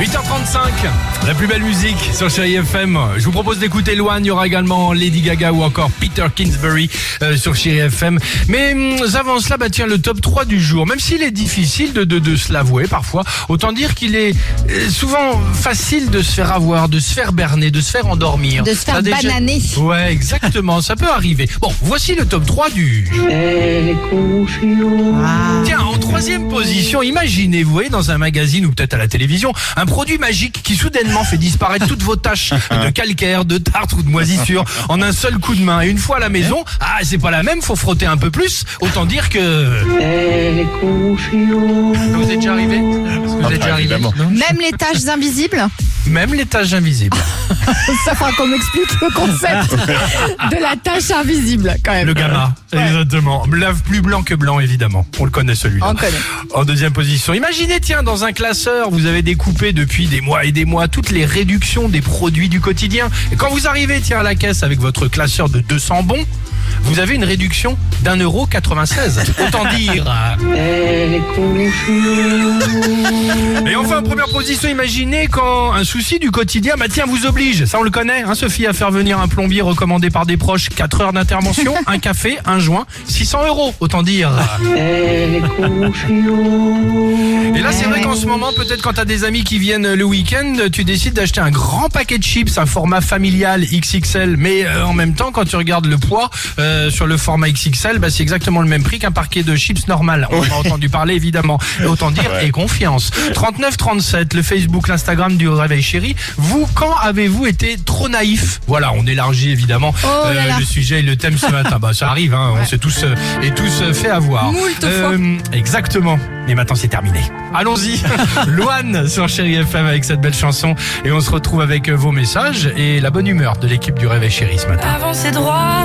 8h35, la plus belle musique sur Chéri FM. Je vous propose d'écouter Loane, il y aura également Lady Gaga ou encore Peter Kingsbury euh, sur Chéri FM. Mais hum, avant cela, bah tiens, le top 3 du jour. Même s'il est difficile de, de, de se l'avouer parfois, autant dire qu'il est euh, souvent facile de se faire avoir, de se faire berner, de se faire endormir. De se faire déjà- bananer. Ouais, exactement, ça peut arriver. Bon, voici le top 3 du jour. Tiens, en troisième position, imaginez, vous voyez, dans un magazine ou peut-être à la télévision, un produit magique qui soudainement fait disparaître toutes vos taches de calcaire, de tartre ou de moisissure en un seul coup de main. Et une fois à la maison, ah, c'est pas la même, faut frotter un peu plus. Autant dire que... Vous êtes déjà arrivé? Vous êtes déjà arrivé évidemment. Non Même les tâches invisibles? Même les taches invisibles. Ça fera qu'on m'explique le concept de la tâche invisible quand même. Le gamma, exactement. Lave plus blanc que blanc, évidemment. On le connaît celui-là. On connaît. En deuxième position, imaginez, tiens, dans un classeur, vous avez découpé depuis des mois et des mois toutes les réductions des produits du quotidien. Et quand vous arrivez, tiens, à la caisse avec votre classeur de 200 bons, vous avez une réduction d'un euro 96. Autant dire. Enfin, en première position, imaginez quand un souci du quotidien, bah tiens, vous oblige. Ça, on le connaît, hein, Sophie, à faire venir un plombier recommandé par des proches. 4 heures d'intervention, un café, un joint, 600 euros. Autant dire. Et là, c'est vrai qu'en ce moment, peut-être quand t'as des amis qui viennent le week-end, tu décides d'acheter un grand paquet de chips, un format familial XXL. Mais euh, en même temps, quand tu regardes le poids euh, sur le format XXL, bah, c'est exactement le même prix qu'un paquet de chips normal. On en a entendu parler évidemment. Et autant dire et confiance. 39 37, le Facebook, l'Instagram du Réveil Chéri. Vous, quand avez-vous été trop naïf? Voilà, on élargit évidemment Oh euh, là là. le sujet et le thème ce matin. Bah, ça arrive, hein, on s'est tous euh, et tous euh, fait avoir. Moult fois. Exactement. Et maintenant c'est terminé. Allons-y. Loane sur Chéri FM avec cette belle chanson. Et on se retrouve avec vos messages et la bonne humeur de l'équipe du Réveil Chéri ce matin. Avancez droit,